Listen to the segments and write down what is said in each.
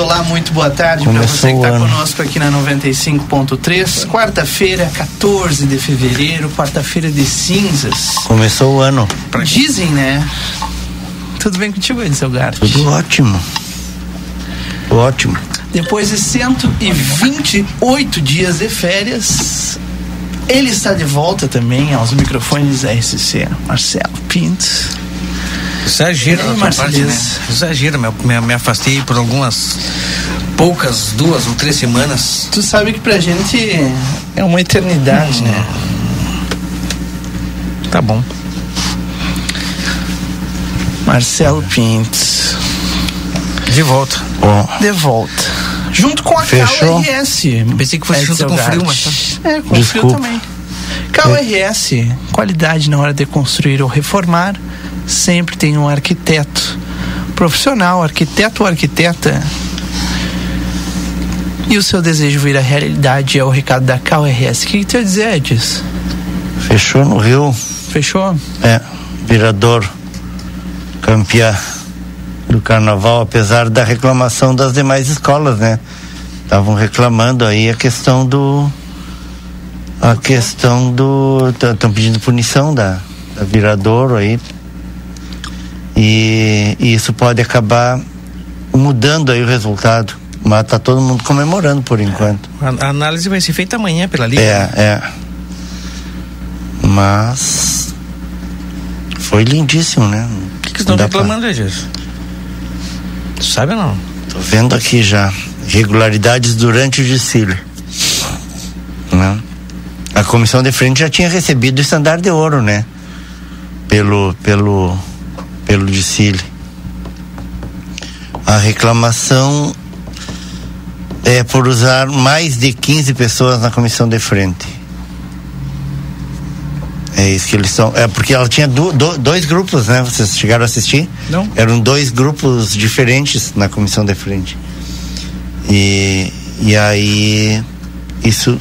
Olá, muito boa tarde para você que está conosco aqui na 95.3. Quarta-feira, 14 de fevereiro, quarta-feira de cinzas. Começou o ano. Dizem, né? Tudo bem contigo, Edson Gart? Tudo ótimo. Ótimo. Depois de 128 dias de férias, ele está de volta também aos microfones da RCC, Marcelo Pinto. Exagera na tua parte, né? Me, me, me afastei por algumas poucas, duas ou três semanas. Tu sabe que pra gente é uma eternidade, hum. né? Tá bom. Marcelo Pintos. De volta. Oh. De volta. Junto com a Fechou? KRS. Pensei que fosse junto com frio, mas tá. É, com Desculpa. frio também. KRS, qualidade na hora de construir ou reformar sempre tem um arquiteto profissional, arquiteto ou arquiteta. E o seu desejo vir à realidade é o recado da KRS. O que, que tu ia dizer, Edis? Fechou no Rio. Fechou? É, virador, campeã do carnaval, apesar da reclamação das demais escolas, né? Estavam reclamando aí a questão do. A questão do. Estão pedindo punição da, da Viradouro aí e, e isso pode acabar mudando aí o resultado. Mas tá todo mundo comemorando por enquanto. A, a análise vai ser feita amanhã pela Liga. É, é. Mas foi lindíssimo, né? O que, que estão reclamando pra... disso? Sabe ou não? Tô vendo aqui já. Irregularidades durante o desfile. Né? A comissão de frente já tinha recebido o estandarte de ouro, né? Pelo, pelo pelo Dicile. A reclamação é por usar mais de 15 pessoas na comissão de frente. É isso que eles são. É porque ela tinha do, do, dois grupos, né? Vocês chegaram a assistir? Não. Eram dois grupos diferentes na comissão de frente. E, e aí isso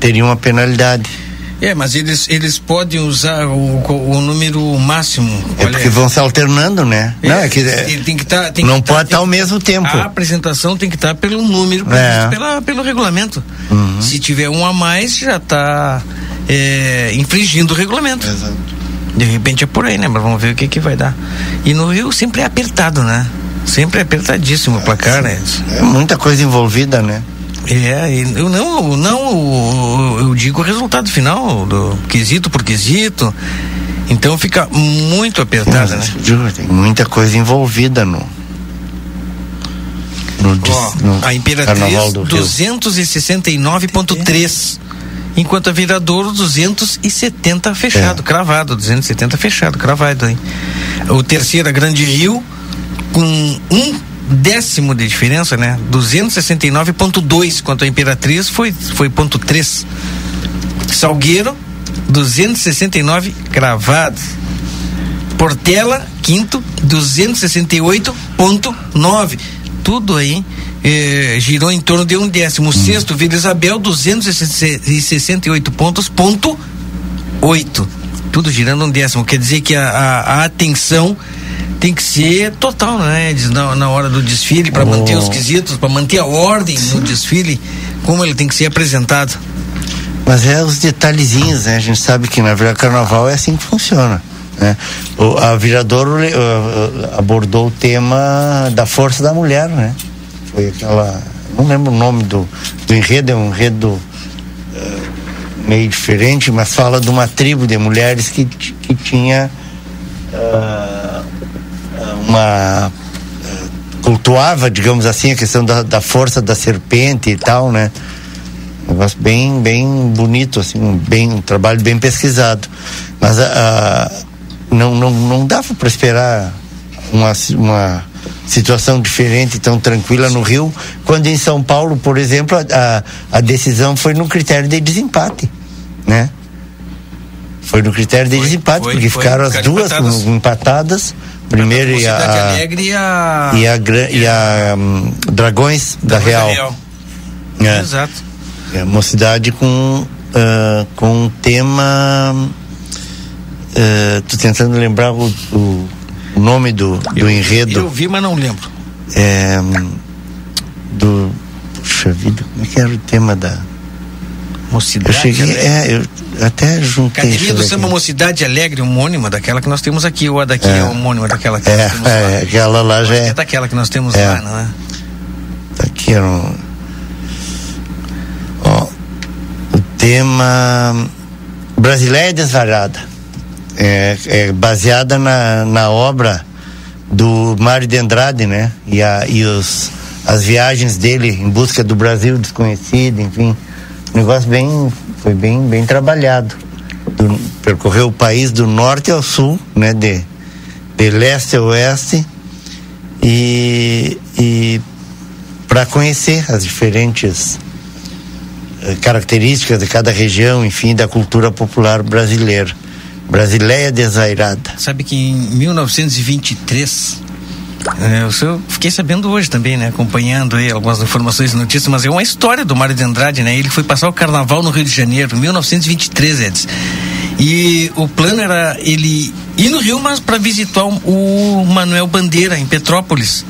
teria uma penalidade. É, mas eles, eles podem usar o, o número máximo. É porque é? vão se alternando, né? É, não, é que, é, tem que tá, tem não que tá, pode estar tá ao mesmo tempo. A apresentação tem que estar tá pelo número, é. pela, pelo regulamento. Uhum. Se tiver um a mais, já está é, infringindo o regulamento. Exato. De repente é por aí, né? Mas vamos ver o que, que vai dar. E no Rio sempre é apertado, né? Sempre é apertadíssimo o placar, né? É muita coisa envolvida, né? É, eu não, não, eu digo o resultado final, do quesito por quesito. Então fica muito apertada, né? Tem muita coisa envolvida no. no, oh, no a Imperatriz 269.3 enquanto a Viradouro 270 fechado, é. cravado, 270 fechado, cravado aí. O terceiro, a Grande Rio, com um décimo de diferença, né? 269.2, quanto a Imperatriz foi foi ponto 3. Salgueiro 269 cravado. Portela, quinto, 268.9. Tudo aí eh, girou em torno de um décimo. Hum. Sexto, Vila Isabel, 268 pontos, ponto 8. Tudo girando um décimo. Quer dizer que a, a, a atenção tem que ser total, né? Na, na hora do desfile, para oh. manter os quesitos, para manter a ordem Sim. no desfile, como ele tem que ser apresentado. Mas é os detalhezinhos, né? A gente sabe que na Vila Carnaval é assim que funciona. Né? O, a Viradouro uh, abordou o tema da força da mulher, né? Foi aquela. Não lembro o nome do, do enredo, é um enredo uh, meio diferente, mas fala de uma tribo de mulheres que, que tinha uh, uma. Cultuava, digamos assim, a questão da, da força da serpente e tal, né? Um negócio bem, bem bonito, assim, um, bem, um trabalho bem pesquisado. Mas a, não, não, não dava para esperar uma, uma situação diferente, tão tranquila no Rio, quando em São Paulo, por exemplo, a, a decisão foi no critério de desempate, né? Foi no critério de foi, desempate, foi, porque foi, ficaram as duas empatadas, empatadas primeiro e a, Alegre e a e a, e a um, Dragões da, da Real. Real. É. Exato. É, mocidade com uh, com um tema uh, tô tentando lembrar o, o o nome do, do eu, enredo. Eu vi, mas não lembro. É, do. Puxa vida, como é que era o tema da. Mocidade eu cheguei, Alegre. É, eu até juntei. Academia do Samba Mocidade Alegre, homônima daquela que nós temos aqui, ou a daqui é, é homônima daquela que é, nós temos é, lá. aquela lá já é. É daquela que nós temos é, lá, não é? Daqui era um. Ó, o tema. Brasileira Desvariada é, é baseada na, na obra do Mário de Andrade, né? E, a, e os, as viagens dele em busca do Brasil desconhecido, enfim. Negócio bem, foi bem, bem trabalhado. Do, percorreu o país do norte ao sul, né? De, de leste a oeste e, e para conhecer as diferentes eh, características de cada região, enfim, da cultura popular brasileira. Brasileia Desairada. Sabe que em 1923, é, eu fiquei sabendo hoje também, né? Acompanhando aí algumas informações e notícias, mas é uma história do Mário de Andrade, né? Ele foi passar o carnaval no Rio de Janeiro, 1923, Edson. E o plano era ele ir no Rio, mas para visitar o Manuel Bandeira, em Petrópolis.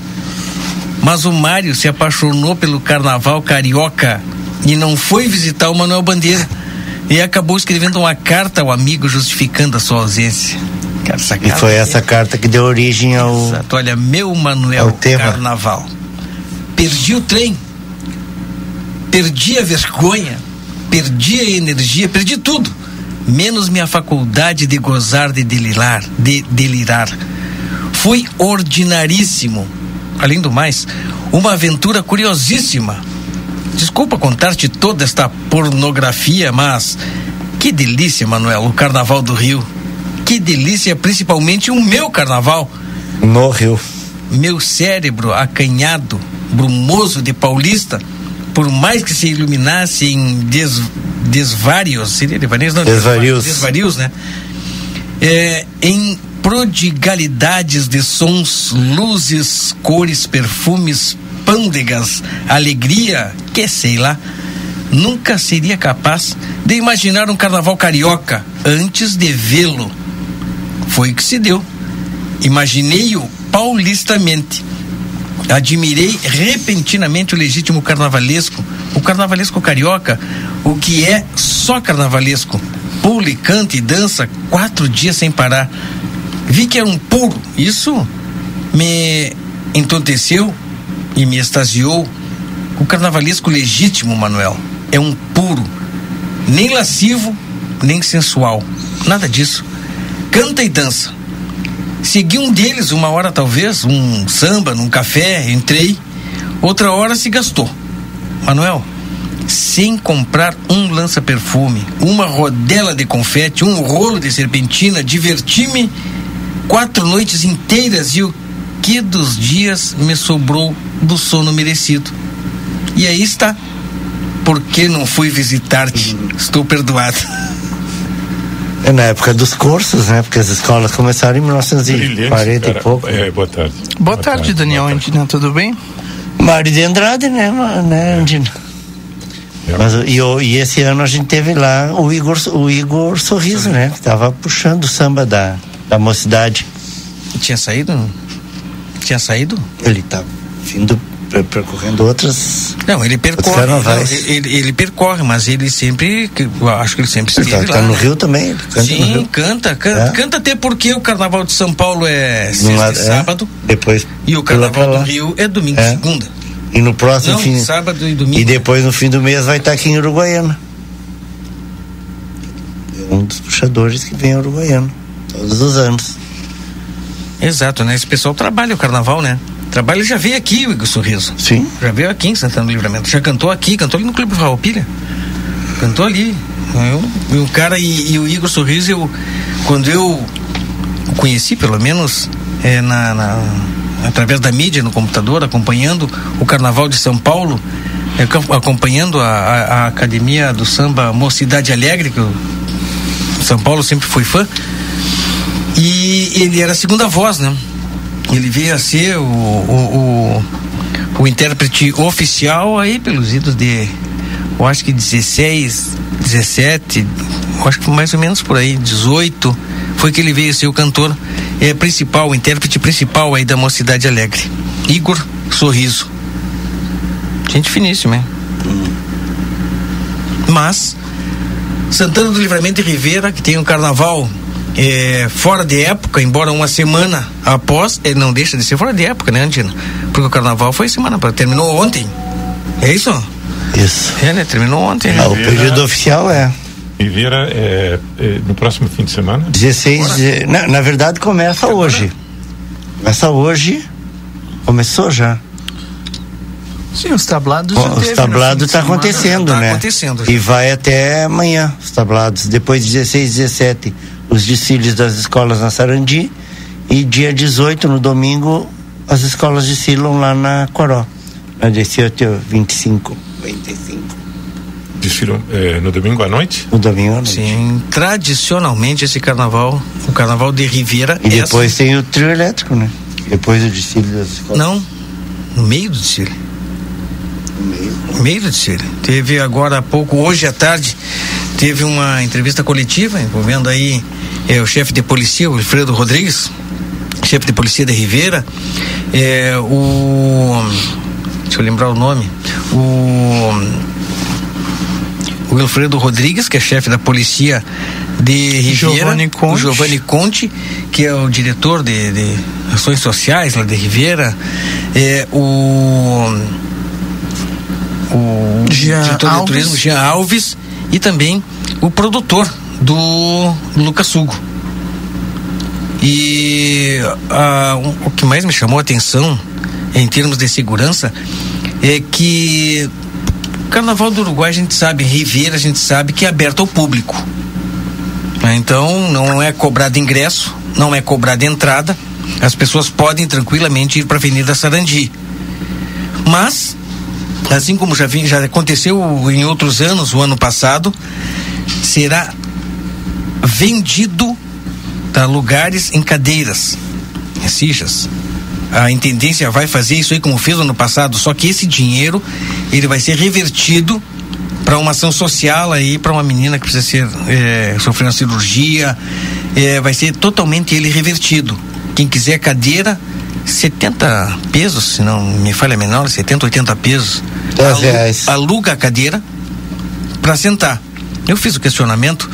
Mas o Mário se apaixonou pelo carnaval carioca e não foi visitar o Manuel Bandeira. E acabou escrevendo uma carta ao amigo justificando a sua ausência. Cara, e foi essa carta que deu origem ao. Exato. Olha, meu Manuel Carnaval. Perdi o trem. Perdi a vergonha. Perdi a energia. Perdi tudo. Menos minha faculdade de gozar, de delirar. De delirar. Fui ordinaríssimo. Além do mais, uma aventura curiosíssima Desculpa contar-te toda esta pornografia, mas que delícia, Manuel, o Carnaval do Rio. Que delícia, principalmente o meu carnaval. No Rio. Meu cérebro acanhado, brumoso de paulista, por mais que se iluminasse em des, desvários, seria desvarios, não? Desvarios. Desvarios, né? É, em prodigalidades de sons, luzes, cores, perfumes, pândegas, alegria, que sei lá, nunca seria capaz de imaginar um carnaval carioca antes de vê-lo. Foi o que se deu. Imaginei-o paulistamente. Admirei repentinamente o legítimo carnavalesco, o carnavalesco carioca, o que é só carnavalesco. Pule, canta e dança quatro dias sem parar. Vi que era um puro. Isso me entonteceu e me extasiou O carnavalesco legítimo, Manuel, é um puro, nem lascivo, nem sensual. Nada disso. Canta e dança. Segui um deles uma hora talvez, um samba, num café, entrei. Outra hora se gastou. Manuel, sem comprar um lança-perfume, uma rodela de confete, um rolo de serpentina, diverti-me quatro noites inteiras e o que dos dias me sobrou do sono merecido. E aí está. Por que não fui visitar-te? Estou perdoado. É na época dos cursos, né? Porque as escolas começaram em 1940 e pouco. É, boa tarde. Boa, boa tarde, tarde, Daniel Andina, tudo bem? Mário de Andrade, né, né Andina? É. Mas, e, e, esse ano a gente teve lá o Igor, o Igor Sorriso, né? Que tava puxando o samba da, da mocidade. Tinha saído? Tinha saído? Ele tá vindo percorrendo outras. Não, ele percorre. Não, ele, ele, percorre, mas ele sempre. Acho que ele sempre esteve ele tá, lá. Tá no Rio também. Canta Sim, canta, canta, é. canta até porque o Carnaval de São Paulo é sexta e é, sábado. Depois. E o Carnaval do Rio é domingo é. e segunda. E no próximo Não, fim. sábado e domingo. E depois no fim do mês vai estar aqui em Uruguaiana. É um dos puxadores que vem a Uruguaiana. Todos os anos. Exato, né? Esse pessoal trabalha o carnaval, né? Trabalha já veio aqui o Igor Sorriso. Sim. Já veio aqui em Santana do Livramento. Já cantou aqui, cantou ali no Clube Pilha. Cantou ali. Eu, o cara e, e, o Igor Sorriso, eu, quando eu o conheci, pelo menos, é, na, na, através da mídia, no computador, acompanhando o Carnaval de São Paulo, é, acompanhando a, a, a, Academia do Samba Mocidade Alegre, que o São Paulo sempre foi fã. E ele era a segunda voz, né? Ele veio a ser o, o, o, o intérprete oficial aí pelos idos de, eu acho que 16, 17, eu acho que mais ou menos por aí, 18, foi que ele veio a ser o cantor é, principal, o intérprete principal aí da Mocidade Alegre. Igor Sorriso. Gente finíssima, hein? Mas, Santana do Livramento e Rivera, que tem um carnaval é, fora de época, embora uma semana após, ele não deixa de ser fora de época, né, Antino? Porque o carnaval foi semana, terminou ontem. É isso? Isso. É, né? Terminou ontem. Né? Ah, o período oficial é. Ribeira é, é, no próximo fim de semana? 16 de, na, na verdade começa Agora? hoje. Começa hoje. Começou já. Sim, os tablados. os tablados está acontecendo, tá né? Acontecendo já. E vai até amanhã, os tablados. Depois 16, 17, os desfiles das escolas na Sarandi e dia 18, no domingo, as escolas desfilam lá na Coró. Na 18, 25, 25. Desfilam é, no domingo à noite? No domingo à noite. Sim, tradicionalmente esse carnaval, o carnaval de Riviera. E depois tem o trio elétrico, né? Depois do desfile das escolas. Não, no meio do desfile. No meio? No meio do desfile. Teve agora há pouco, hoje à tarde, teve uma entrevista coletiva envolvendo aí é, o chefe de polícia, o Alfredo Rodrigues, chefe de polícia de Ribeira, é, o. Deixa eu lembrar o nome. O. O Wilfredo Rodrigues, que é chefe da polícia de Ribeira, Giovanni Conte. o Giovanni Conte, que é o diretor de, de ações sociais lá de Ribeira, é, o o Jean diretor Alves. de turismo Jean Alves e também o produtor do Lucas Sugo. E o que mais me chamou a atenção em termos de segurança é que o Carnaval do Uruguai a gente sabe, Riviera a gente sabe que é aberto ao público. Né? Então não é cobrado ingresso, não é cobrada entrada, as pessoas podem tranquilamente ir para a Avenida Sarandi. Mas, assim como já, vi, já aconteceu em outros anos, o ano passado, será vendido para lugares em cadeiras, em sijas. A intendência vai fazer isso aí como fez no ano passado, só que esse dinheiro ele vai ser revertido para uma ação social aí para uma menina que precisa ser é, sofrer uma cirurgia, é, vai ser totalmente ele revertido. Quem quiser cadeira, 70 pesos, se não me falha menor, 70, 80 pesos. 10 reais. Aluga a cadeira para sentar. Eu fiz o questionamento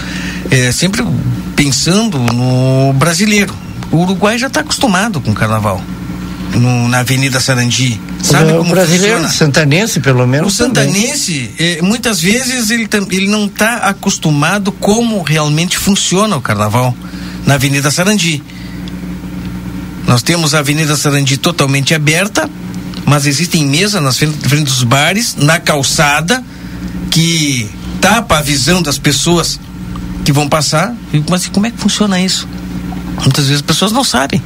é, sempre pensando no brasileiro. O Uruguai já está acostumado com o carnaval. no, na Avenida Sarandi. Sabe o como brasileiro, funciona? santanense pelo menos. O santanense, eh, muitas vezes ele, ele não está acostumado como realmente funciona o carnaval na Avenida Sarandi. Nós temos a Avenida Sarandi totalmente aberta, mas existem mesas nas frente dos bares, na calçada, que tapa a visão das pessoas que vão passar. Mas como é que funciona isso? Muitas vezes as pessoas não sabem.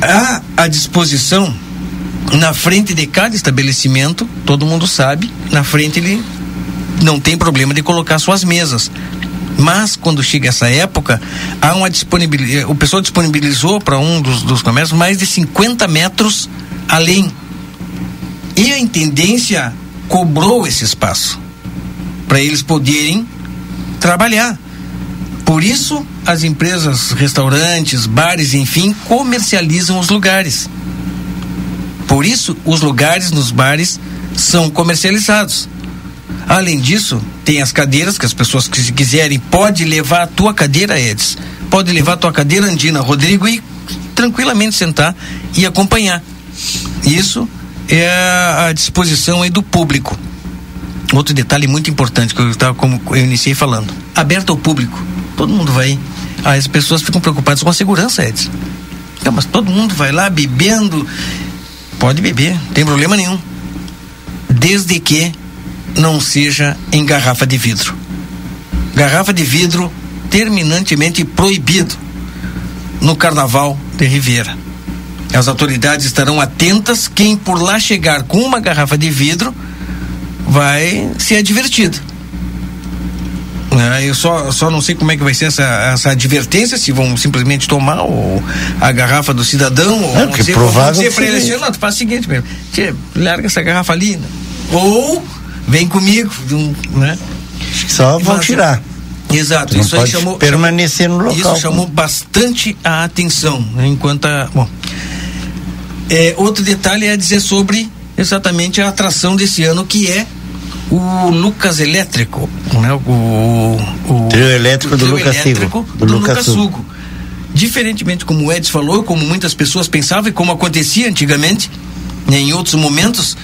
Há à disposição na frente de cada estabelecimento, todo mundo sabe, na frente ele não tem problema de colocar suas mesas. Mas quando chega essa época, há uma disponibilidade. O pessoal disponibilizou para um dos, dos comércios mais de 50 metros além. E a intendência cobrou esse espaço para eles poderem trabalhar. Por isso, as empresas, restaurantes, bares, enfim, comercializam os lugares. Por isso, os lugares nos bares são comercializados. Além disso, tem as cadeiras que as pessoas que quiserem pode levar a tua cadeira, Edson. Pode levar a tua cadeira, Andina, Rodrigo, e tranquilamente sentar e acompanhar. Isso é a disposição aí do público. Outro detalhe muito importante que eu estava como eu iniciei falando, aberto ao público. Todo mundo vai. Aí as pessoas ficam preocupadas com a segurança, Edson. Então, mas todo mundo vai lá bebendo. Pode beber, não tem problema nenhum. Desde que não seja em garrafa de vidro. Garrafa de vidro terminantemente proibido no Carnaval de Ribeira. As autoridades estarão atentas. Quem por lá chegar com uma garrafa de vidro vai ser advertido. É, eu só, só não sei como é que vai ser essa, essa advertência, se vão simplesmente tomar o, a garrafa do cidadão, ou é, dizer, provável dizer ele assim, não, tu faz o seguinte, mesmo, larga essa garrafa ali, né? ou vem comigo, né? Só vão tirar. Exato, isso aí chamou permanecer no local. Isso chamou bastante a atenção, né? enquanto a, bom. É, outro detalhe é dizer sobre exatamente a atração desse ano que é o Lucas Elétrico, né? O, o trio elétrico o do, trio Lucas elétrico do, do Lucas Sugo. Diferentemente como o Edson falou, como muitas pessoas pensavam e como acontecia antigamente, né? em outros momentos,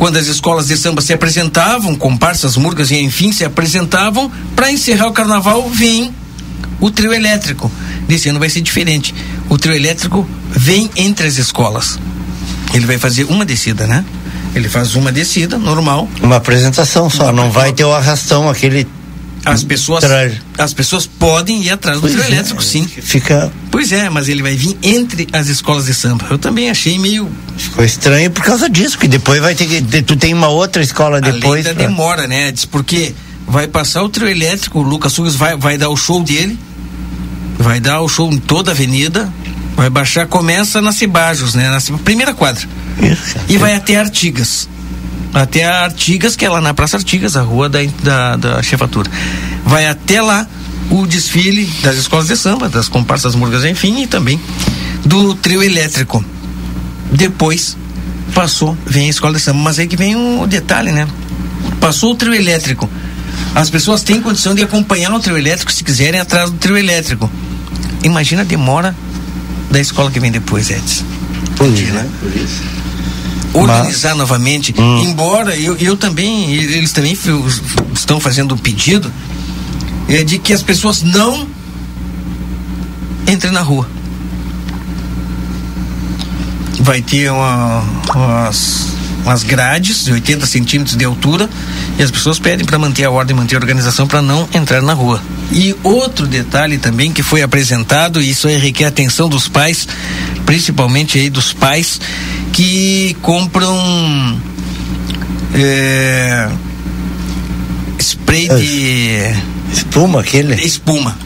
quando as escolas de samba se apresentavam, comparsas, murgas e enfim se apresentavam, para encerrar o carnaval vem o trio elétrico. Nesse ano vai ser diferente. O trio elétrico vem entre as escolas. Ele vai fazer uma descida, né? Ele faz uma descida normal. Uma apresentação só, não vai ter o arrastão, aquele as pessoas, as pessoas podem ir atrás do pois trio é, elétrico, sim. Fica. Pois é, mas ele vai vir entre as escolas de samba. Eu também achei meio. Ficou estranho por causa disso, que depois vai ter que. Tu tem uma outra escola depois. Além da pra... demora, né? Diz porque vai passar o trio elétrico, o Lucas Sugas vai, vai dar o show dele, vai dar o show em toda a avenida, vai baixar, começa na Cibajos, né? Na primeira quadra. Isso, e vai até Artigas até a Artigas, que é lá na Praça Artigas, a rua da, da, da chefatura. Vai até lá o desfile das escolas de samba, das comparsas murgas, enfim, e também do trio elétrico. Depois passou, vem a escola de samba, mas aí que vem o um detalhe, né? Passou o trio elétrico. As pessoas têm condição de acompanhar o trio elétrico se quiserem atrás do trio elétrico. Imagina a demora da escola que vem depois, Edson. Por dia, né? Por isso organizar Mas, novamente, hum. embora eu, eu também, eles também estão fazendo um pedido é, de que as pessoas não entrem na rua. Vai ter uma, umas, umas grades de 80 centímetros de altura e as pessoas pedem para manter a ordem, manter a organização para não entrar na rua. E outro detalhe também que foi apresentado, e isso aí requer atenção dos pais, principalmente aí dos pais que compram é, spray de espuma aquele? Espuma.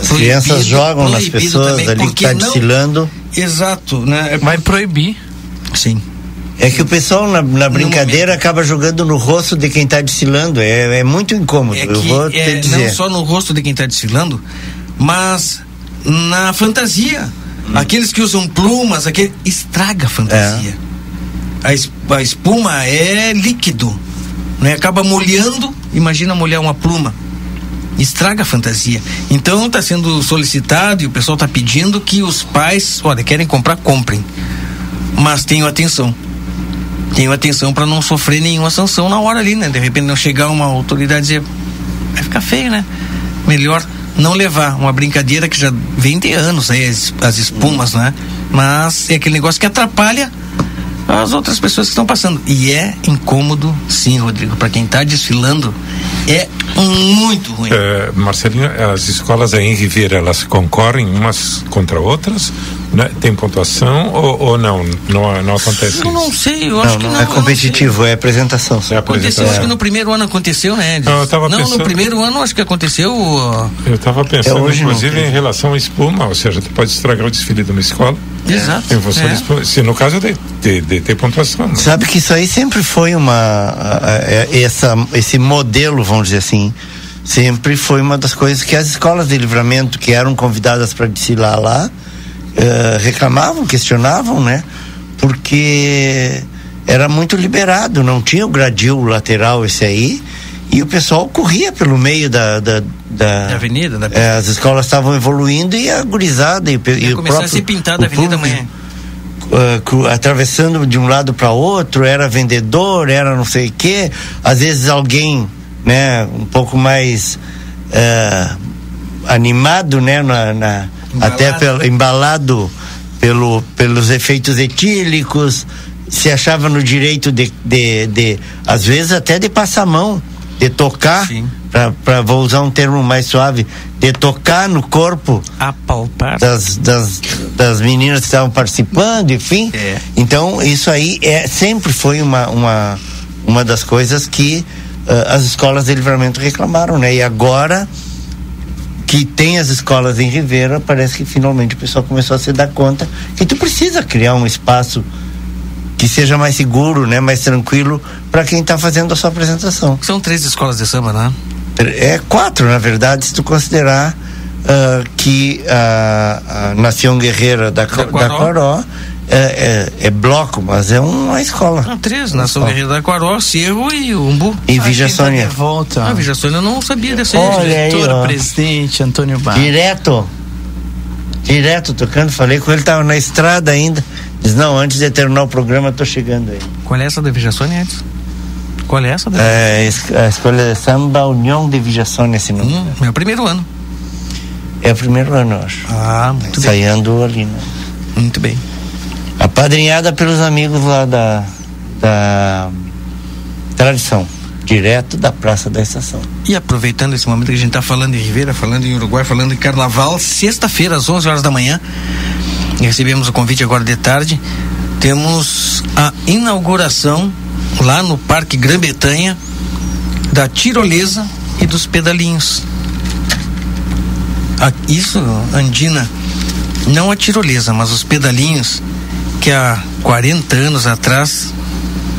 As crianças jogam nas pessoas também, ali que está destilando. Exato né? Vai proibir. Sim é que o pessoal na, na brincadeira acaba jogando no rosto de quem está desfilando. É, é muito incômodo. É eu vou te é, dizer. Não só no rosto de quem está desfilando, mas na fantasia. Hum. Aqueles que usam plumas, aquele estraga a fantasia. É. A, a espuma é líquido, né? Acaba molhando. Imagina molhar uma pluma. estraga a fantasia. Então está sendo solicitado e o pessoal está pedindo que os pais, olha, querem comprar, comprem. Mas tenham atenção. Tenham atenção para não sofrer nenhuma sanção na hora ali, né? De repente não chegar uma autoridade e dizer, vai ficar feio, né? Melhor não levar uma brincadeira que já vem de anos aí, as, as espumas, né? Mas é aquele negócio que atrapalha as outras pessoas que estão passando. E é incômodo, sim, Rodrigo, para quem está desfilando, é muito ruim. É, Marcelinho, as escolas aí em Ribeira, elas concorrem umas contra outras? Né? Tem pontuação ou, ou não? não? Não acontece eu isso? não sei, eu acho não, que não. não É competitivo, é apresentação. É aconteceu, acho que no primeiro ano aconteceu, né? Não, eu tava não pensando... no primeiro ano acho que aconteceu. Uh... Eu estava pensando, é, hoje inclusive, em relação à espuma, ou seja, tu pode estragar o desfile de uma escola. Exato. Em função é. espuma, se no caso de, de, de ter pontuação. Né? Sabe que isso aí sempre foi uma. Essa, esse modelo, vamos dizer assim, sempre foi uma das coisas que as escolas de livramento que eram convidadas para desfilar lá uh, reclamavam, questionavam, né? Porque era muito liberado, não tinha o gradil lateral esse aí e o pessoal corria pelo meio da, da, da, da avenida. Da... É, as escolas estavam evoluindo e a gurizada e, e o próprio, a ser pintada a avenida amanhã. Uh, atravessando de um lado para outro, era vendedor, era não sei o quê. Às vezes alguém, né, um pouco mais uh, animado, né, na, na até pelo embalado pelo, pelos efeitos etílicos, se achava no direito de, de, de às vezes até de passar a mão, de tocar, para vou usar um termo mais suave, de tocar no corpo apalpar das, das, das meninas que estavam participando, enfim. É. Então isso aí é sempre foi uma uma, uma das coisas que uh, as escolas de livramento reclamaram, né? E agora que tem as escolas em Ribeira, parece que finalmente o pessoal começou a se dar conta que tu precisa criar um espaço que seja mais seguro, né, mais tranquilo para quem está fazendo a sua apresentação. São três escolas de samba, né? É quatro, na verdade, se tu considerar uh, que a, a Nação Guerreira da, da Quaró, da Quaró é, é, é, bloco, mas é uma escola. Ah, três, Nação Guerreira da Quaró, Cerro e Umbu. E Vija Sônia. Tá volta. Ah, Vija Sônia eu não sabia dessa Olha aí, Diretor, presidente Antônio Barros. Direto. Direto tocando, falei com ele, tava na estrada ainda. Diz, não, antes de terminar o programa, tô chegando aí. Qual é essa da Vija Sônia antes? Qual é essa? Da... É, a escolha de samba União de Vija Sônia, esse nome. Hum, meu primeiro ano. É o primeiro ano, eu acho. Ah, muito Saindo bem. ali, né? Muito bem. Apadrinhada pelos amigos lá da, da tradição, direto da Praça da Estação. E aproveitando esse momento que a gente está falando em Ribeira, falando em Uruguai, falando em Carnaval, sexta-feira, às 11 horas da manhã, recebemos o convite agora de tarde, temos a inauguração lá no Parque Grã-Bretanha da tirolesa e dos pedalinhos. Isso, Andina, não a tirolesa, mas os pedalinhos que há 40 anos atrás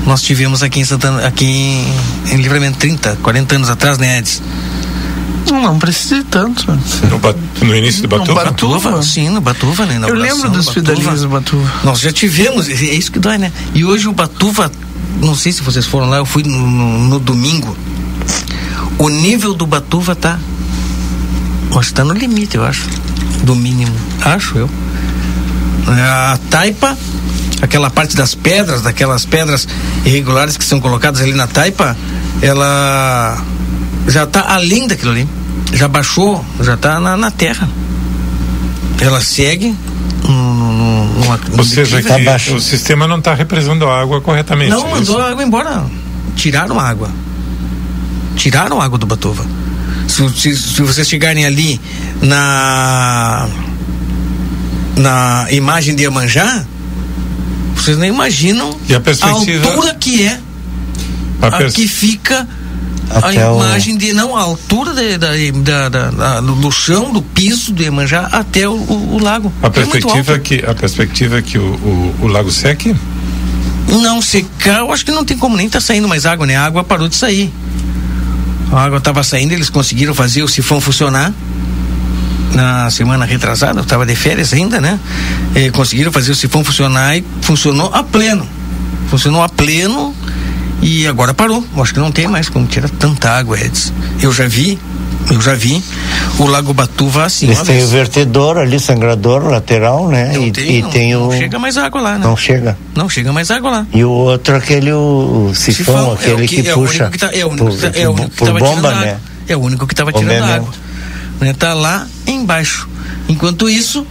nós tivemos aqui em Santana, aqui em, em Livramento 30, 40 anos atrás, né, Edson? Não, não precisa tanto. No, no, início do Batuva? No Batuva, sim, no Batuva, né? Eu lembro dos pedalinhos do Batuva. Nós já tivemos, é isso que dói, né? E hoje o Batuva, não sei se vocês foram lá, eu fui no, no, no domingo. O nível do Batuva tá. Acho que tá no limite, eu acho. Do mínimo. Acho eu. A taipa, aquela parte das pedras, daquelas pedras irregulares que são colocadas ali na taipa, ela já está além daquilo ali. Já baixou, já está na, na, terra. Ela segue. Numa, Ou seja, que tá o sistema não está represando a água corretamente. Não, mandou a água embora. Tiraram a água. Tiraram a água do Batuva. Se, se, se vocês chegarem ali na na imagem de Iemanjá, vocês nem imaginam a, a, altura que é a, pers... que fica até a imagem o... de não a altura de, da, da, da, da, do chão do piso de Iemanjá até o, o, o lago. A perspectiva é que a perspectiva que o, o, o, lago seque? Não secar eu acho que não tem como nem tá saindo mais água né? A água parou de sair. A água estava saindo eles conseguiram fazer o sifão funcionar na semana retrasada, eu estava de férias ainda, né? E conseguiram fazer o sifão funcionar e funcionou a pleno. Funcionou a pleno e agora parou. Eu acho que não tem mais como tirar tanta água, Edson. Eu já vi Eu já vi o Lago Batuva assim. Eles têm o vertedor ali, sangrador lateral, né? e, tem, e não, tem o. Não chega mais água lá, né? Não chega. Não chega mais água lá. E o outro, aquele o, o sifão, sifão, aquele é que, que, é puxa. Que tá, é o único por, que, tá, é o único que tava bomba, né? É o único que estava tirando água. Né? Tá lá embaixo. Enquanto isso.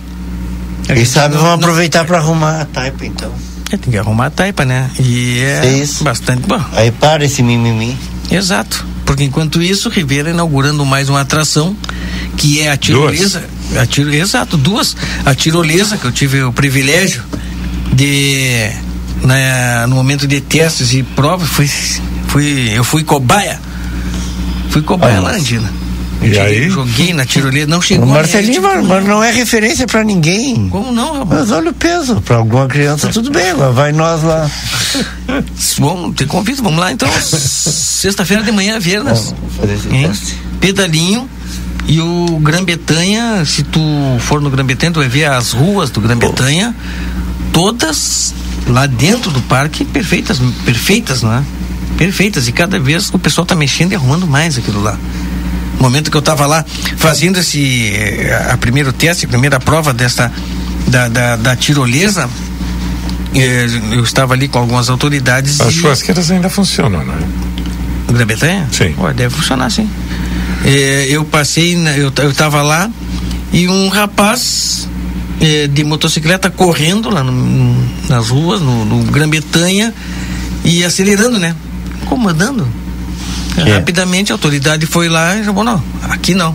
Quem sabe vão aproveitar para arrumar a taipa então. É, tem que arrumar a taipa, né? E é isso. bastante bom. Aí para esse mimimi. Exato. Porque enquanto isso, Rivera inaugurando mais uma atração que é a tirolesa. Duas. A tiro, exato, duas. A tirolesa, que eu tive o privilégio de. Né, no momento de testes e provas, fui, fui, eu fui cobaia. Fui cobaia ah, lá, Andina. E aí? Joguei na tirolesa, não chegou. O Marcelinho, mas, mas não é referência para ninguém. Como não, rapaz? Mas olha o peso. Para alguma criança, tudo bem, agora vai nós lá. Bom, te convido, vamos lá então. Sexta-feira de manhã, Vernas. Pedalinho. E o Grã-Bretanha, se tu for no Grã-Bretanha, tu vai ver as ruas do Grã-Bretanha, todas lá dentro do parque, perfeitas, perfeitas, não é? Perfeitas. E cada vez o pessoal está mexendo e arrumando mais aquilo lá momento que eu estava lá fazendo esse eh, a primeiro teste, a primeira prova desta da, da, da tirolesa, eh, eu estava ali com algumas autoridades. As e... churrasqueiras ainda funcionam, né? Grã-Bretanha? Sim. Ué, deve funcionar sim. Eh, eu passei, eu, eu tava lá e um rapaz de motocicleta correndo lá no, nas ruas, no, no Grã-Bretanha e acelerando, né? Comandando é. Rapidamente a autoridade foi lá e falou, não, aqui não.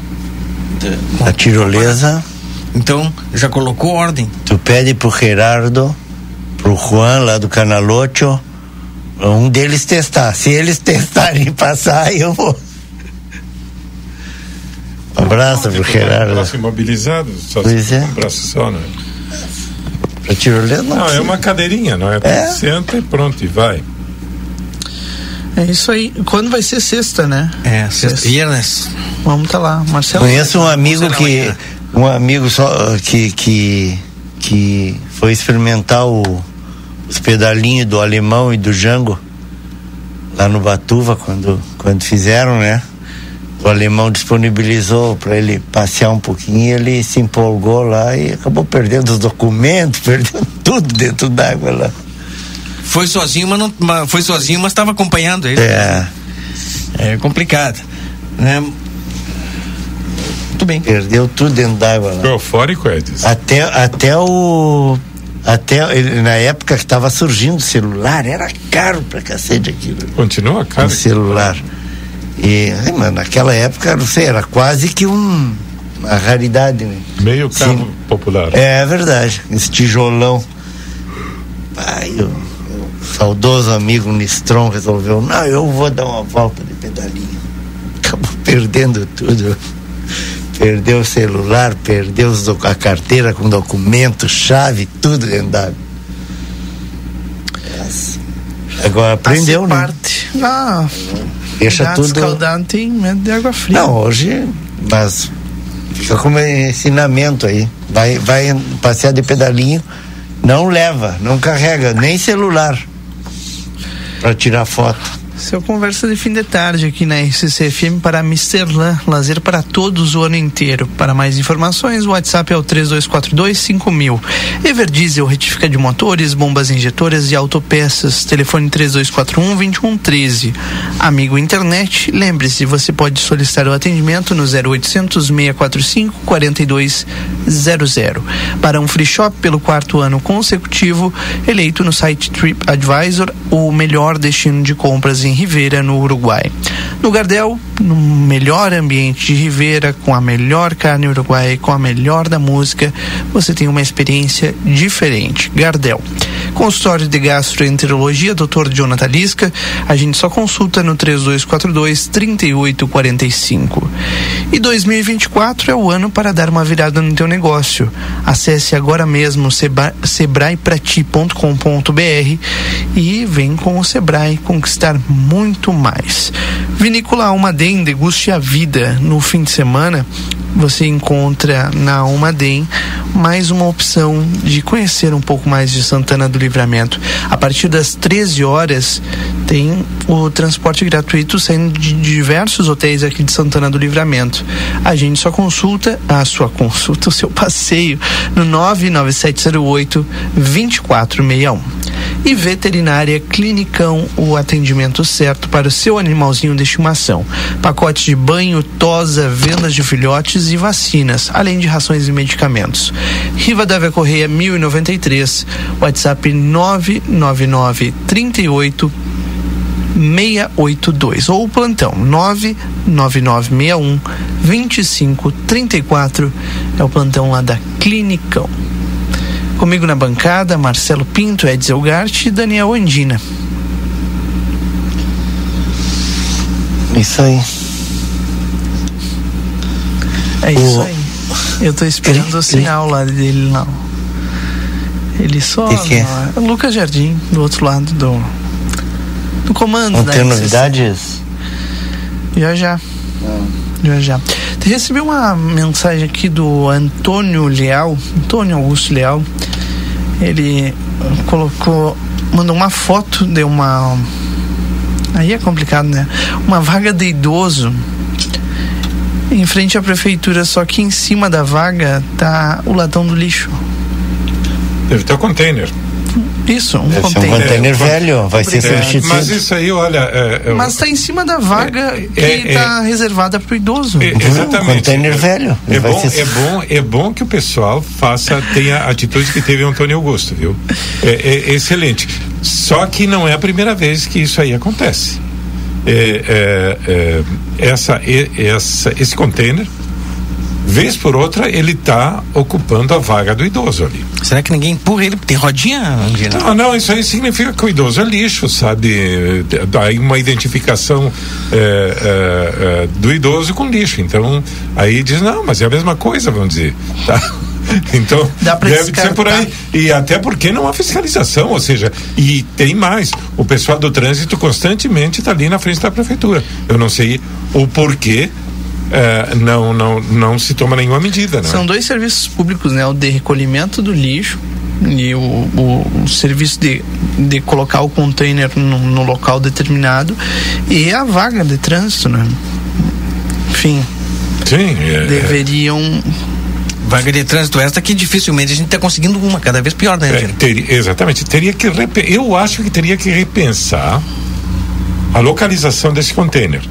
A tirolesa. Então, já colocou ordem. Tu pede pro Gerardo, pro Juan lá do Canalocho, um deles testar. Se eles testarem e passar, eu vou. Um abraço pro Gerardo. Braço imobilizado, só pois é. um braço só, né? Pra tirolesa não. Não, é uma cadeirinha, não é? é? Senta e pronto, e vai. É isso aí. Quando vai ser sexta, né? É, sexta. Viernes. Vamos tá lá. Marcelo. Conheço um amigo que. Um amigo só que, que, que foi experimentar o, os pedalinhos do alemão e do Jango lá no Batuva quando, quando fizeram, né? O alemão disponibilizou para ele passear um pouquinho, ele se empolgou lá e acabou perdendo os documentos, perdendo tudo dentro d'água lá. Foi sozinho, mas não, foi sozinho, mas estava acompanhando ele. É. É complicado. Né? Muito bem. Perdeu tudo dentro d'água lá. Eufórico, Edson. Até, até o. Até na época que estava surgindo o celular, era caro pra cacete aquilo. Continua caro? O celular. E, mano, naquela época, não sei, era quase que um, uma raridade, né? Meio carro Sim. popular. É, é verdade, esse tijolão. Ai, eu saudoso amigo Nistron resolveu, não, eu vou dar uma volta de pedalinho. Acabou perdendo tudo. Perdeu o celular, perdeu a carteira com documento, chave, tudo dentro d'água. Agora aprendeu, né? parte. Ah, Deixa tudo. escaldante em medo de água fria. Não, hoje, mas fica como ensinamento aí. Vai, vai passear de pedalinho, não leva, não carrega, nem celular para tirar foto. Seu conversa de fim de tarde aqui na RCCFM para Misterlan, lazer para todos o ano inteiro. Para mais informações, o WhatsApp é o 32425000. Everdiesel, retifica de motores, bombas injetoras e autopeças. Telefone 3241-2113. Amigo internet, lembre-se, você pode solicitar o atendimento no 0800 645 4200. Para um free shop pelo quarto ano consecutivo, eleito no site TripAdvisor, o melhor destino de compras em Rivera, no Uruguai. No Gardel, no melhor ambiente de Rivera, com a melhor carne uruguaia, com a melhor da música, você tem uma experiência diferente. Gardel. Consultório de Gastroenterologia, Dr. Jonathan Lisca, a gente só consulta no 3242 3845. E 2024 é o ano para dar uma virada no teu negócio. Acesse agora mesmo sebraeprati.com.br e vem com o Sebrae conquistar muito mais. Vinícola Almaden, deguste a vida. No fim de semana, você encontra na Almaden mais uma opção de conhecer um pouco mais de Santana do Livramento. A partir das 13 horas tem o transporte gratuito saindo de diversos hotéis aqui de Santana do Livramento. A gente só consulta a sua consulta, o seu passeio no 99708 2461. E veterinária Clinicão, o atendimento certo para o seu animalzinho de estimação. Pacote de banho, tosa, vendas de filhotes e vacinas, além de rações e medicamentos. Riva Dávia Correia 1093, WhatsApp 999 38 682 ou o plantão 99961 2534 é o plantão lá da Clinicão. Comigo na bancada, Marcelo Pinto, Edson Gart e Daniel Andina. Isso aí. É isso o... aí. Eu tô esperando o sinal lá dele, não. Ele só. Que é? Lucas Jardim, do outro lado do. Do comando Não tem novidades? Já já. Não. Já já. Recebi uma mensagem aqui do Antônio Leal, Antônio Augusto Leal. Ele colocou, mandou uma foto de uma. Aí é complicado, né? Uma vaga de idoso em frente à prefeitura, só que em cima da vaga tá o latão do lixo. Deve ter o container. Isso, um Deve container. um container é, velho, vai ser substituído. Mas isso aí, olha. É, mas está em cima da vaga é, que está é, reservada para o idoso. exatamente. Um container velho. É bom, ser... é, bom, é bom que o pessoal faça, tenha a atitude que teve o Antônio Augusto, viu? É, excelente. Só que não é a primeira vez que isso aí acontece. Essa, essa, esse container vez por outra ele está ocupando a vaga do idoso ali. Será que ninguém empurra ele? Tem rodinha, Angela? Não, não, isso aí significa que o idoso é lixo, sabe? Aí uma identificação é, é, é, do idoso com lixo. Então, aí diz, não, mas é a mesma coisa, vamos dizer. Tá? Então, deve ser por aí. E até porque não há fiscalização, ou seja, e tem mais. O pessoal do trânsito constantemente está ali na frente da prefeitura. Eu não sei o porquê é, não, não, não se toma nenhuma medida. Né? São dois serviços públicos, né? O de recolhimento do lixo e o, o, o, serviço de, de colocar o container no, no, local determinado e a vaga de trânsito, né? Enfim. Sim. É, deveriam. Vaga de trânsito esta que dificilmente a gente está conseguindo uma, cada vez pior, né, é, ter, Exatamente. Teria que eu acho que teria que repensar a localização desse container.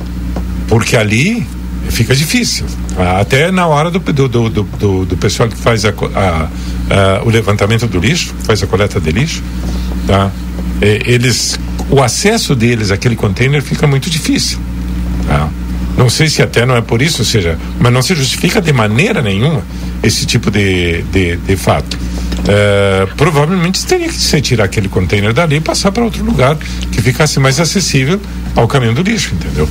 Porque ali fica difícil. Até na hora do, do, do, do, do pessoal que faz a, a, a, o levantamento do lixo, faz a coleta de lixo, tá? É, eles, o acesso deles àquele container fica muito difícil. Tá? Não sei se até não é por isso, ou seja, mas não se justifica de maneira nenhuma esse tipo de, de, de fato. É, provavelmente teria que se tirar aquele container dali e passar para outro lugar que ficasse mais acessível ao caminho do lixo, entendeu?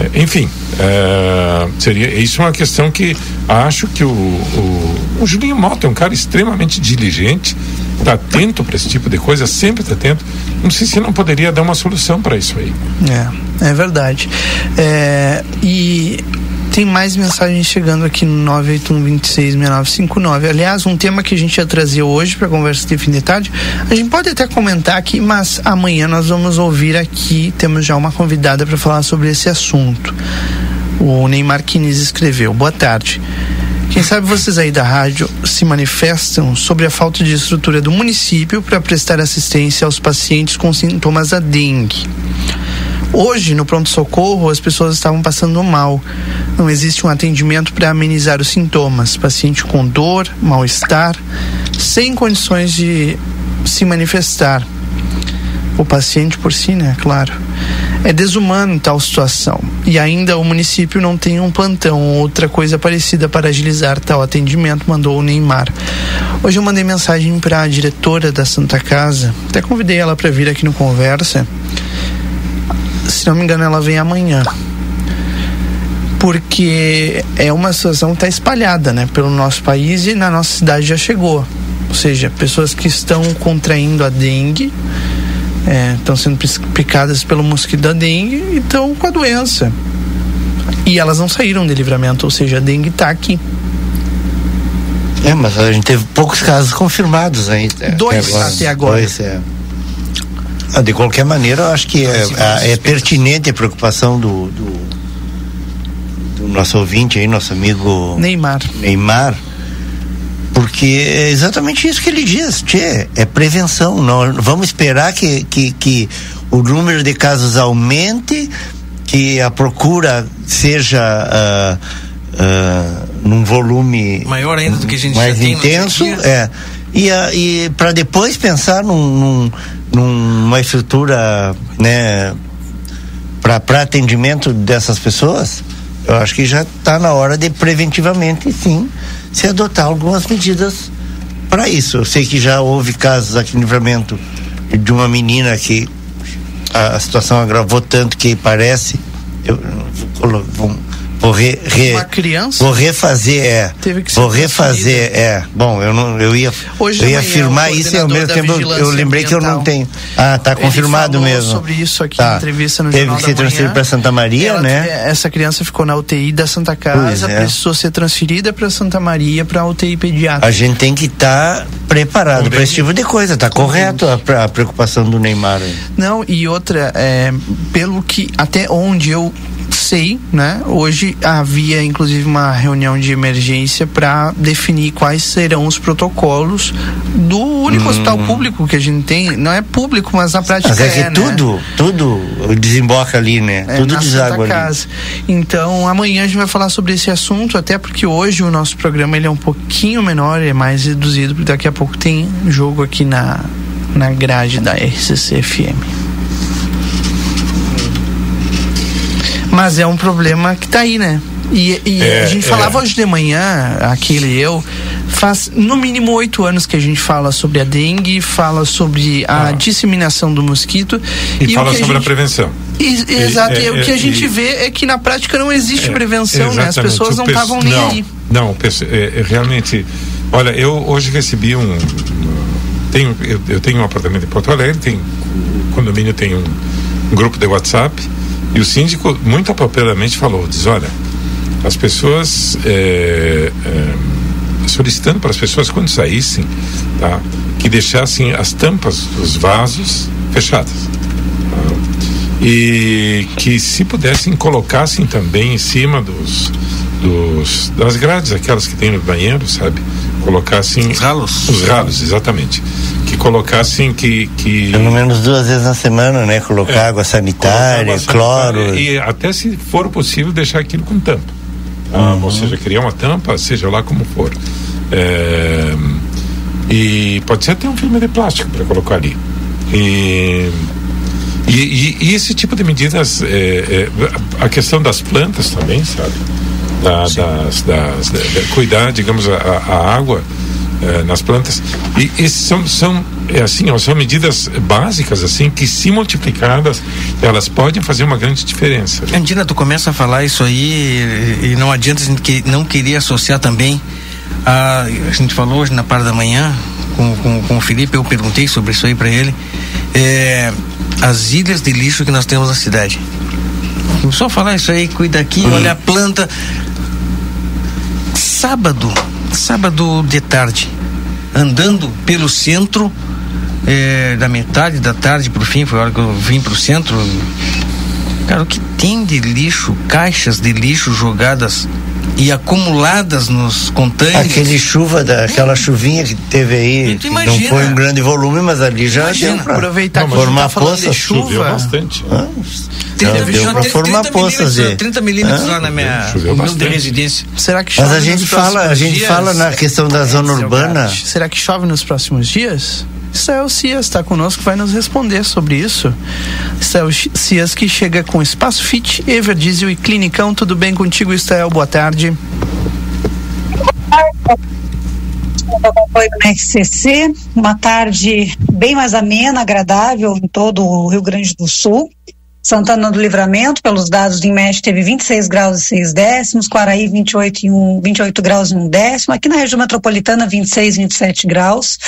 É, enfim, é, seria isso é uma questão que acho que o, o, o Julinho Mota é um cara extremamente diligente, está atento para esse tipo de coisa, sempre está atento. Não sei se não poderia dar uma solução para isso aí. É, é verdade. É, e tem mais mensagens chegando aqui no 981266959. Aliás, um tema que a gente ia trazer hoje para conversa de fim de tarde, a gente pode até comentar aqui, mas amanhã nós vamos ouvir aqui, temos já uma convidada para falar sobre esse assunto. O Neymar Quines escreveu: Boa tarde. Quem sabe vocês aí da rádio se manifestam sobre a falta de estrutura do município para prestar assistência aos pacientes com sintomas da dengue. Hoje, no pronto-socorro, as pessoas estavam passando mal. Não existe um atendimento para amenizar os sintomas. Paciente com dor, mal-estar, sem condições de se manifestar. O paciente por si, né? Claro. É desumano tal situação. E ainda o município não tem um plantão ou outra coisa parecida para agilizar tal atendimento, mandou o Neymar. Hoje eu mandei mensagem para a diretora da Santa Casa, até convidei ela para vir aqui no Conversa se não me engano, ela vem amanhã. Porque é uma situação que está espalhada né, pelo nosso país e na nossa cidade já chegou. Ou seja, pessoas que estão contraindo a dengue, é, estão sendo picadas pelo mosquito da dengue e estão com a doença. E elas não saíram de livramento, ou seja, a dengue está aqui. É, mas a gente teve poucos casos confirmados aí. Dois até agora. Até agora. Dois, é. Ah, de qualquer maneira, eu acho que é, é, é pertinente a preocupação do, do, do, nosso ouvinte aí, nosso amigo Neymar. Neymar, porque é exatamente isso que ele diz, tchê, é prevenção. Não, vamos esperar que, que, que o número de casos aumente, que a procura seja uh, uh, num volume maior ainda do que a gente mais intenso, é. E, e para depois pensar num, num numa estrutura, né, para atendimento dessas pessoas, eu acho que já está na hora de preventivamente, sim, se adotar algumas medidas para isso. Eu sei que já houve casos aqui no livramento de uma menina que a, a situação agravou tanto que parece. Eu, vou, Vou, re, re, uma criança? Vou refazer, é. Teve que ser vou refazer, é. Bom, eu não, eu ia, Hoje eu ia afirmar isso e ao mesmo tempo eu lembrei que eu não tenho. Ah, tá Ele confirmado mesmo. sobre isso aqui tá. entrevista no Teve Jornal que ser transferido para Santa Maria, Ela, né? Essa criança ficou na UTI da Santa Casa, é. precisou ser transferida para Santa Maria para UTI pediátrica. A gente tem que estar tá preparado para esse tipo de coisa, tá correto a, a, preocupação do Neymar. Aí. Não, e outra, é, pelo que até onde eu sei, né? Hoje havia inclusive uma reunião de emergência para definir quais serão os protocolos do único hum. hospital público que a gente tem. Não é público, mas na prática mas é. que é, tudo, né? tudo desemboca ali, né? É, tudo deságua ali. Casa. Então amanhã a gente vai falar sobre esse assunto, até porque hoje o nosso programa ele é um pouquinho menor, é mais reduzido, porque daqui a pouco tem jogo aqui na na grade da RCC Mas é um problema que está aí, né? E, e é, a gente falava é. hoje de manhã, aquele e eu, faz no mínimo oito anos que a gente fala sobre a dengue, fala sobre a ah. disseminação do mosquito. E, e fala sobre a, gente, a prevenção. E, exato, e, e, o que a gente vê é que na prática não existe é, prevenção, né? As pessoas não estavam nem não, aí. Não, é, é, realmente. Olha, eu hoje recebi um. Tenho, eu, eu tenho um apartamento em Porto Alegre, tem, o condomínio tem um grupo de WhatsApp e o síndico, muito apropriadamente, falou: diz, olha, as pessoas. É, é, solicitando para as pessoas, quando saíssem, tá, que deixassem as tampas dos vasos fechadas. Tá, e que, se pudessem, colocassem também em cima dos, dos das grades, aquelas que tem no banheiro, sabe? Colocassem. Os ralos. Os ralos, exatamente que colocassem que, que. Pelo menos duas vezes na semana, né? Colocar é, água sanitária, água cloro. Sanitária, e até se for possível deixar aquilo com tampa. Ah, uhum. Ou seja, criar uma tampa, seja lá como for. É, e pode ser até um filme de plástico para colocar ali. E, e, e, esse tipo de medidas, é, é, a questão das plantas também, sabe? Da, das, das, da, cuidar, digamos, a, a água eh, nas plantas. E, e são, são, é assim, ó, são medidas básicas, assim, que se multiplicadas, elas podem fazer uma grande diferença. Andina, tu começa a falar isso aí e, e não adianta a gente que, não querer associar também. A, a gente falou hoje na parte da manhã com, com, com o Felipe, eu perguntei sobre isso aí para ele. É, as ilhas de lixo que nós temos na cidade. A falar isso aí, cuida aqui, uhum. olha a planta. Sábado, sábado de tarde, andando pelo centro, é, da metade da tarde pro fim, foi a hora que eu vim pro centro. Cara, o que tem de lixo, caixas de lixo jogadas e acumuladas nos contêineres. Aquele chuva, da, aquela chuvinha que teve aí, que não foi um grande volume, mas ali já imagina, deu pra aproveitar não, formar tá poças. Choveu bastante. Ah, 30, deu para formar poças. 30 milímetros ah, lá na minha de residência. Será que chove Mas a gente fala, a gente dias? fala na questão da zona urbana. Será que chove nos próximos dias? Israel Cias está conosco, vai nos responder sobre isso. Israel Cias que chega com Espaço Fit, Ever Diesel e Clinicão. Tudo bem contigo, Israel? Boa tarde. Oi, na RCC, uma tarde bem mais amena, agradável em todo o Rio Grande do Sul. Santana do Livramento, pelos dados do INMED, teve 26 graus e 6 décimos, Quaraí 28, e 1, 28 graus e 1 décimo, aqui na região metropolitana 26, 27 graus.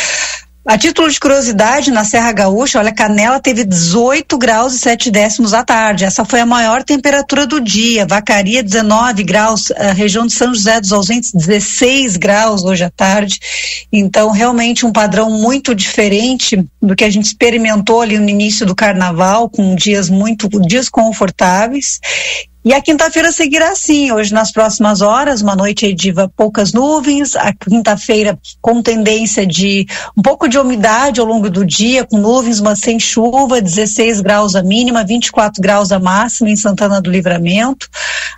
A título de curiosidade, na Serra Gaúcha, olha, Canela teve 18 graus e 7 décimos à tarde. Essa foi a maior temperatura do dia. Vacaria, 19 graus. A região de São José dos Ausentes, 16 graus hoje à tarde. Então, realmente um padrão muito diferente do que a gente experimentou ali no início do carnaval, com dias muito dias confortáveis. E a quinta-feira seguirá assim, hoje nas próximas horas, uma noite de poucas nuvens, a quinta-feira com tendência de um pouco de umidade ao longo do dia, com nuvens, mas sem chuva, 16 graus a mínima, 24 graus a máxima em Santana do Livramento.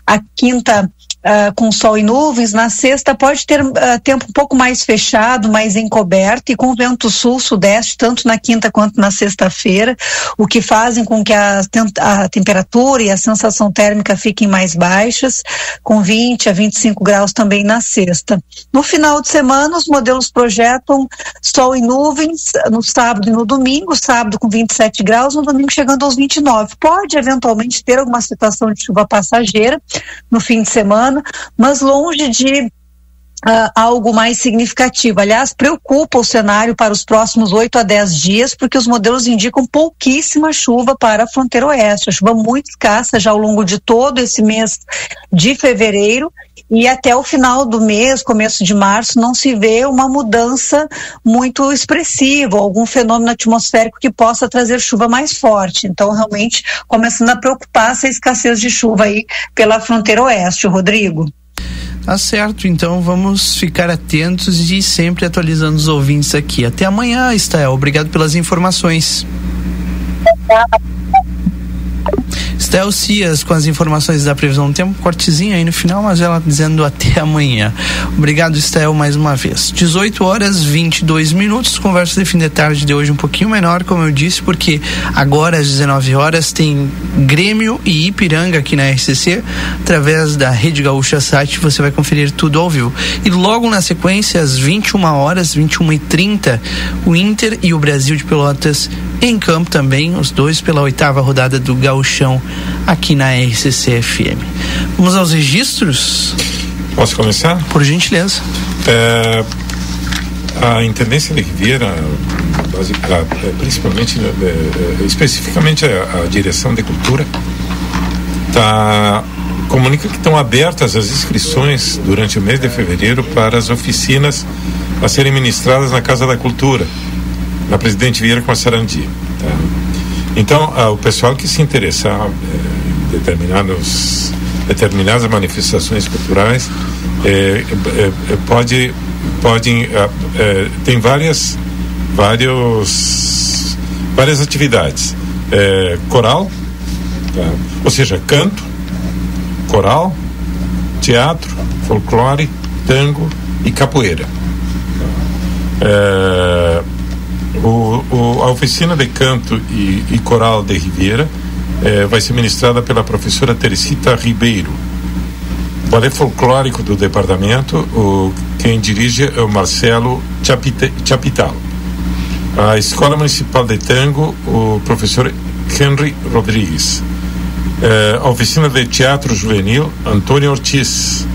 A quinta uh, com sol e nuvens. Na sexta pode ter uh, tempo um pouco mais fechado, mais encoberto e com vento sul-sudeste, tanto na quinta quanto na sexta-feira, o que fazem com que a, a, temperatura e a sensação térmica fiquem mais baixas, com 20 a 25 graus também na sexta. No final de semana, os modelos projetam sol e nuvens no sábado e no domingo, sábado com 27 graus, no domingo chegando aos 29. Pode eventualmente ter alguma situação de chuva passageira no fim de semana mas longe de Uh, algo mais significativo. Aliás, preocupa o cenário para os próximos 8 a 10 dias, porque os modelos indicam pouquíssima chuva para a fronteira oeste. A chuva muito escassa já ao longo de todo esse mês de fevereiro e até o final do mês, começo de março, não se vê uma mudança muito expressiva, algum fenômeno atmosférico que possa trazer chuva mais forte. Então, realmente, começando a preocupar essa escassez de chuva aí pela fronteira oeste, Rodrigo. Tá certo, então vamos ficar atentos e sempre atualizando os ouvintes aqui. Até amanhã, Estael. Obrigado pelas informações. Estel Cias com as informações da previsão do tempo, cortezinho aí no final, mas ela dizendo até amanhã. Obrigado, Estel, mais uma vez. 18 horas 22 minutos, conversa de fim de tarde de hoje um pouquinho menor, como eu disse, porque agora às 19 horas tem Grêmio e Ipiranga aqui na RCC, através da Rede Gaúcha Site, você vai conferir tudo ao vivo. E logo na sequência, às 21 horas, 21 e 30 o Inter e o Brasil de Pelotas em campo também, os dois pela oitava rodada do Gauchão aqui na RCC FM. Vamos aos registros? Posso começar? Por gentileza. É, a Intendência de Ribeira, é, principalmente, é, é, especificamente a, a, Direção de Cultura, tá, comunica que estão abertas as inscrições durante o mês de fevereiro para as oficinas a serem ministradas na Casa da Cultura, na Presidente Vieira com a Sarandi. Tá? Então, ah, o pessoal que se interessar em determinados, determinadas manifestações culturais é, é, pode, pode é, tem várias, vários, várias atividades. coral, tá? ou seja, canto, coral, teatro, folclore, tango e capoeira. O, o, a oficina de canto e, e coral de Ribeira eh, vai ser ministrada pela professora Teresita Ribeiro. O balé folclórico do departamento, o, quem dirige é o Marcelo Chapite, Chapital. A Escola Municipal de Tango, o professor Henry Rodrigues. Eh, a oficina de teatro juvenil, Antônio Ortiz.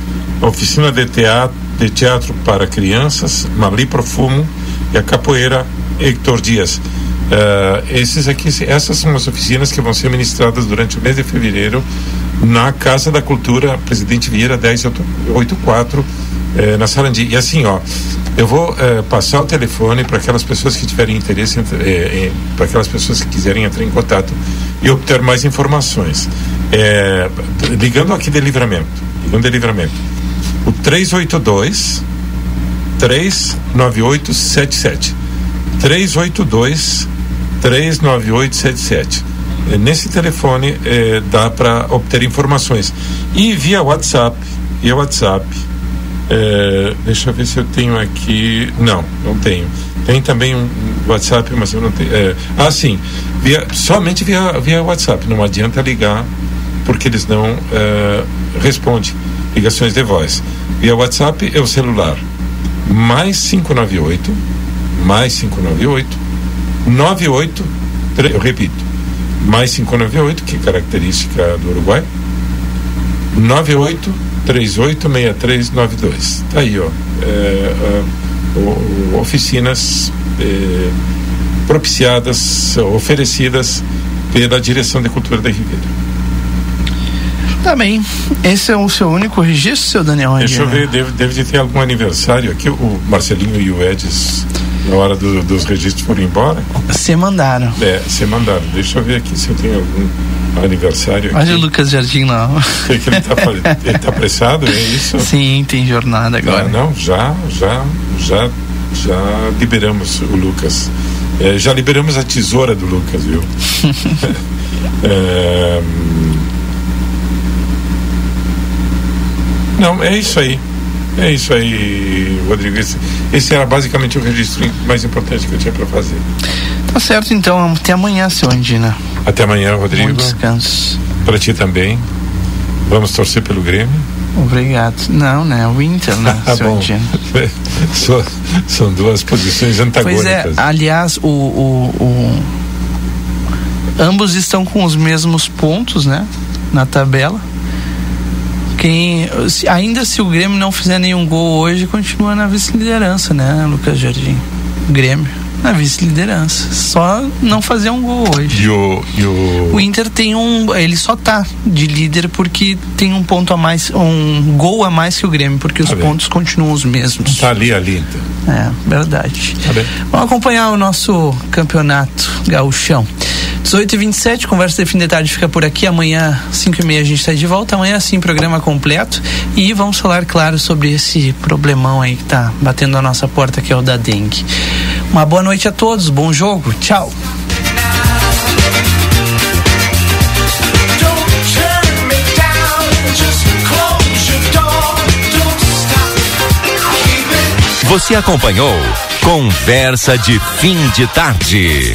A oficina de teatro, de teatro para crianças, Marli Profumo. E a capoeira, Hector Dias. Uh, esses aqui, essas são as oficinas que vão ser ministradas durante o mês de fevereiro na Casa da Cultura Presidente Vieira 1084 eh, na Sarandi. E assim, ó, eu vou eh, passar o telefone para aquelas pessoas que tiverem interesse, eh, para aquelas pessoas que quiserem entrar em contato e obter mais informações. ligando aqui de livramento, ligando de livramento. O 382 39877 382 39877. É, nesse telefone é, dá para obter informações. E via WhatsApp, via WhatsApp, é, deixa eu ver se eu tenho aqui. Não, não tenho. Tem também um WhatsApp, mas eu não tenho. É, ah, sim. Via, somente via, via WhatsApp. Não adianta ligar, porque eles não respondem ligações de voz. Via WhatsApp é o celular. Mais 598 mais 598 98 eu repito, mais 598, que é característica do Uruguai, 98 386392. Tá aí, ó. É, é, oficinas eh, propiciadas, oferecidas pela Direção de Cultura da Ribeira. Tá bem. Esse é o seu único registro, seu Daniel? Deixa eu ver, deve, deve ter algum aniversário aqui. O Marcelinho e o Edis, na hora do, dos registros, foram embora. Se mandaram. É, se mandaram. Deixa eu ver aqui se eu tenho algum aniversário. Olha o Lucas Jardim lá. O que, que ele está fazendo? Ele está apressado, é isso? Sim, tem jornada agora. Ah, não, já, já, já, já liberamos o Lucas. É, já liberamos a tesoura do Lucas, viu? é, não, é isso aí. É isso aí, Rodrigo. Esse, esse, era basicamente o registro mais importante que eu tinha para fazer. Tá certo, então. Até amanhã, seu Andina. Até amanhã, Rodrigo. Bom descanso. Para ti também. Vamos torcer pelo Grêmio. Obrigado. Não, né? O Inter, né? ah, bom. so, são duas posições antagônicas. Pois é, aliás, o, o, o, ambos estão com os mesmos pontos, né? Na tabela. Quem, ainda se o Grêmio não fizer nenhum gol hoje, continua na vice-liderança, né, Lucas Jardim? Grêmio na vice-liderança. Só não fazer um gol hoje. E o, e o... o Inter tem um. Ele só tá de líder porque tem um ponto a mais, um gol a mais que o Grêmio, porque os tá pontos continuam os mesmos. Tá ali, ali, então. É, verdade. Tá bem. Vamos acompanhar o nosso campeonato gauchão. 18 e 27 conversa de fim de tarde fica por aqui. Amanhã, 5 e meia, a gente está de volta. Amanhã, sim, programa completo. E vamos falar, claro, sobre esse problemão aí que tá batendo a nossa porta, que é o da dengue. Uma boa noite a todos, bom jogo, tchau. Você acompanhou Conversa de Fim de Tarde.